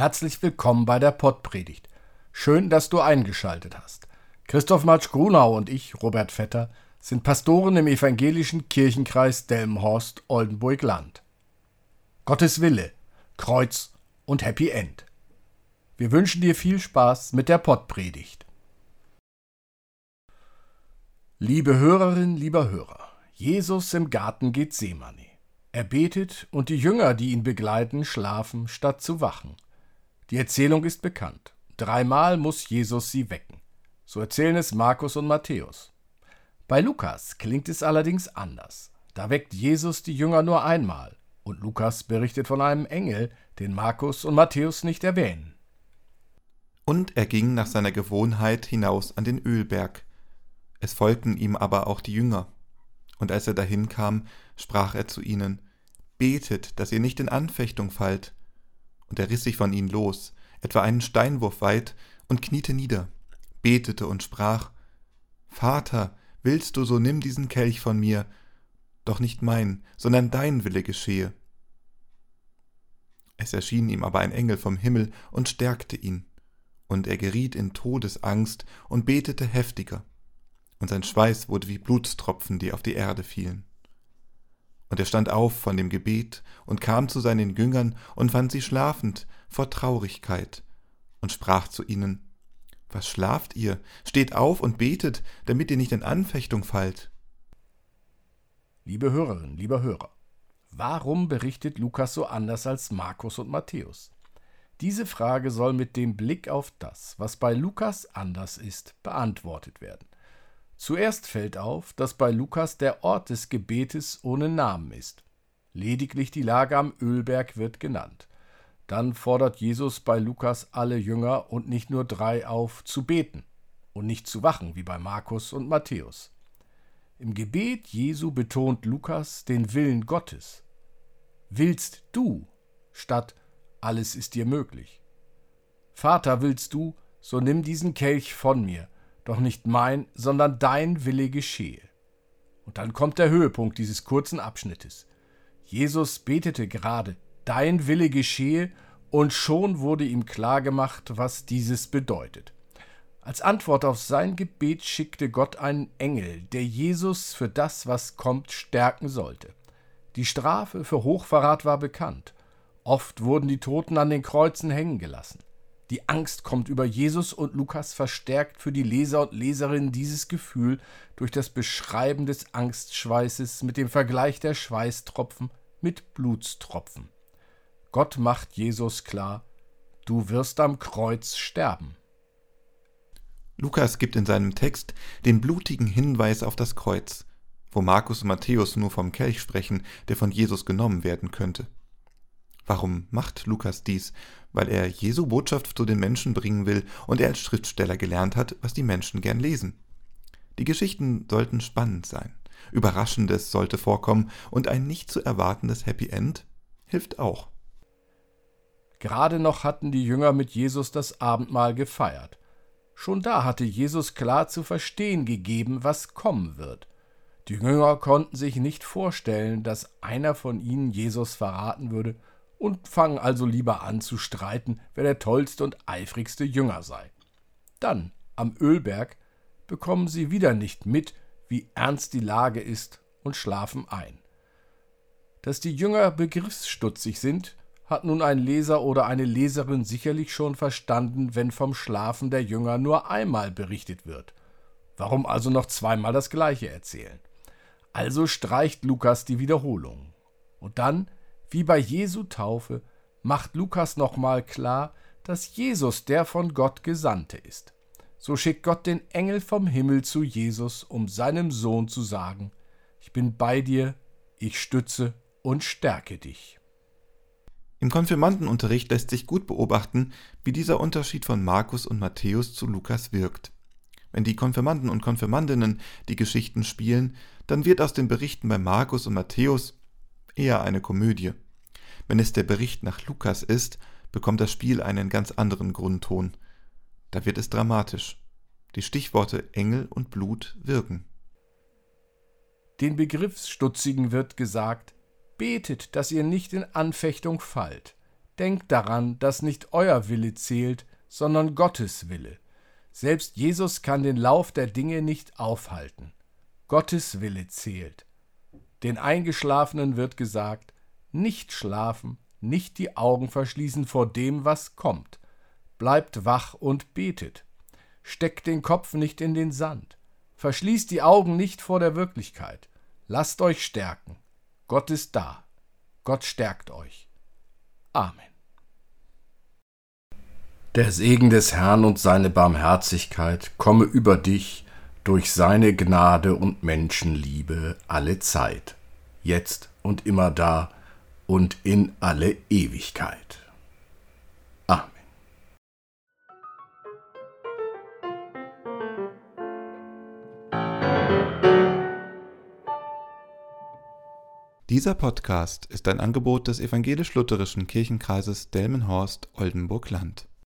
Herzlich willkommen bei der Pottpredigt. Schön, dass du eingeschaltet hast. Christoph Matsch Grunau und ich, Robert Vetter, sind Pastoren im evangelischen Kirchenkreis Delmenhorst-Oldenburg-Land. Gottes Wille, Kreuz und Happy End. Wir wünschen dir viel Spaß mit der Pottpredigt. Liebe Hörerin, lieber Hörer, Jesus im Garten Gethsemane. Er betet und die Jünger, die ihn begleiten, schlafen, statt zu wachen. Die Erzählung ist bekannt. Dreimal muss Jesus sie wecken. So erzählen es Markus und Matthäus. Bei Lukas klingt es allerdings anders. Da weckt Jesus die Jünger nur einmal und Lukas berichtet von einem Engel, den Markus und Matthäus nicht erwähnen. Und er ging nach seiner Gewohnheit hinaus an den Ölberg. Es folgten ihm aber auch die Jünger. Und als er dahin kam, sprach er zu ihnen, Betet, dass ihr nicht in Anfechtung fallt. Und er riss sich von ihnen los, etwa einen Steinwurf weit, und kniete nieder, betete und sprach, Vater, willst du, so nimm diesen Kelch von mir, doch nicht mein, sondern dein Wille geschehe. Es erschien ihm aber ein Engel vom Himmel und stärkte ihn, und er geriet in Todesangst und betete heftiger, und sein Schweiß wurde wie Blutstropfen, die auf die Erde fielen. Und er stand auf von dem Gebet und kam zu seinen Jüngern und fand sie schlafend vor Traurigkeit und sprach zu ihnen, Was schlaft ihr? Steht auf und betet, damit ihr nicht in Anfechtung fallt. Liebe Hörerinnen, lieber Hörer, warum berichtet Lukas so anders als Markus und Matthäus? Diese Frage soll mit dem Blick auf das, was bei Lukas anders ist, beantwortet werden. Zuerst fällt auf, dass bei Lukas der Ort des Gebetes ohne Namen ist. Lediglich die Lage am Ölberg wird genannt. Dann fordert Jesus bei Lukas alle Jünger und nicht nur drei auf, zu beten und nicht zu wachen wie bei Markus und Matthäus. Im Gebet Jesu betont Lukas den Willen Gottes. Willst du statt alles ist dir möglich. Vater, willst du, so nimm diesen Kelch von mir, doch nicht mein, sondern dein Wille geschehe. Und dann kommt der Höhepunkt dieses kurzen Abschnittes. Jesus betete gerade, dein Wille geschehe, und schon wurde ihm klargemacht, was dieses bedeutet. Als Antwort auf sein Gebet schickte Gott einen Engel, der Jesus für das, was kommt, stärken sollte. Die Strafe für Hochverrat war bekannt. Oft wurden die Toten an den Kreuzen hängen gelassen. Die Angst kommt über Jesus und Lukas verstärkt für die Leser und Leserinnen dieses Gefühl durch das Beschreiben des Angstschweißes mit dem Vergleich der Schweißtropfen mit Blutstropfen. Gott macht Jesus klar, du wirst am Kreuz sterben. Lukas gibt in seinem Text den blutigen Hinweis auf das Kreuz, wo Markus und Matthäus nur vom Kelch sprechen, der von Jesus genommen werden könnte. Warum macht Lukas dies? Weil er Jesu Botschaft zu den Menschen bringen will und er als Schriftsteller gelernt hat, was die Menschen gern lesen. Die Geschichten sollten spannend sein, Überraschendes sollte vorkommen und ein nicht zu erwartendes Happy End hilft auch. Gerade noch hatten die Jünger mit Jesus das Abendmahl gefeiert. Schon da hatte Jesus klar zu verstehen gegeben, was kommen wird. Die Jünger konnten sich nicht vorstellen, dass einer von ihnen Jesus verraten würde und fangen also lieber an zu streiten, wer der tollste und eifrigste Jünger sei. Dann, am Ölberg, bekommen sie wieder nicht mit, wie ernst die Lage ist und schlafen ein. Dass die Jünger begriffsstutzig sind, hat nun ein Leser oder eine Leserin sicherlich schon verstanden, wenn vom Schlafen der Jünger nur einmal berichtet wird. Warum also noch zweimal das gleiche erzählen? Also streicht Lukas die Wiederholung. Und dann wie bei Jesu Taufe macht Lukas nochmal klar, dass Jesus der von Gott Gesandte ist. So schickt Gott den Engel vom Himmel zu Jesus, um seinem Sohn zu sagen, ich bin bei dir, ich stütze und stärke dich. Im Konfirmandenunterricht lässt sich gut beobachten, wie dieser Unterschied von Markus und Matthäus zu Lukas wirkt. Wenn die Konfirmanden und Konfirmandinnen die Geschichten spielen, dann wird aus den Berichten bei Markus und Matthäus eher eine Komödie. Wenn es der Bericht nach Lukas ist, bekommt das Spiel einen ganz anderen Grundton. Da wird es dramatisch. Die Stichworte Engel und Blut wirken. Den Begriffsstutzigen wird gesagt, betet, dass ihr nicht in Anfechtung fallt. Denkt daran, dass nicht euer Wille zählt, sondern Gottes Wille. Selbst Jesus kann den Lauf der Dinge nicht aufhalten. Gottes Wille zählt. Den Eingeschlafenen wird gesagt, nicht schlafen, nicht die Augen verschließen vor dem, was kommt. Bleibt wach und betet. Steckt den Kopf nicht in den Sand. Verschließt die Augen nicht vor der Wirklichkeit. Lasst euch stärken. Gott ist da. Gott stärkt euch. Amen. Der Segen des Herrn und seine Barmherzigkeit komme über dich durch seine Gnade und Menschenliebe alle Zeit, jetzt und immer da und in alle Ewigkeit. Amen. Dieser Podcast ist ein Angebot des evangelisch-lutherischen Kirchenkreises Delmenhorst-Oldenburg-Land.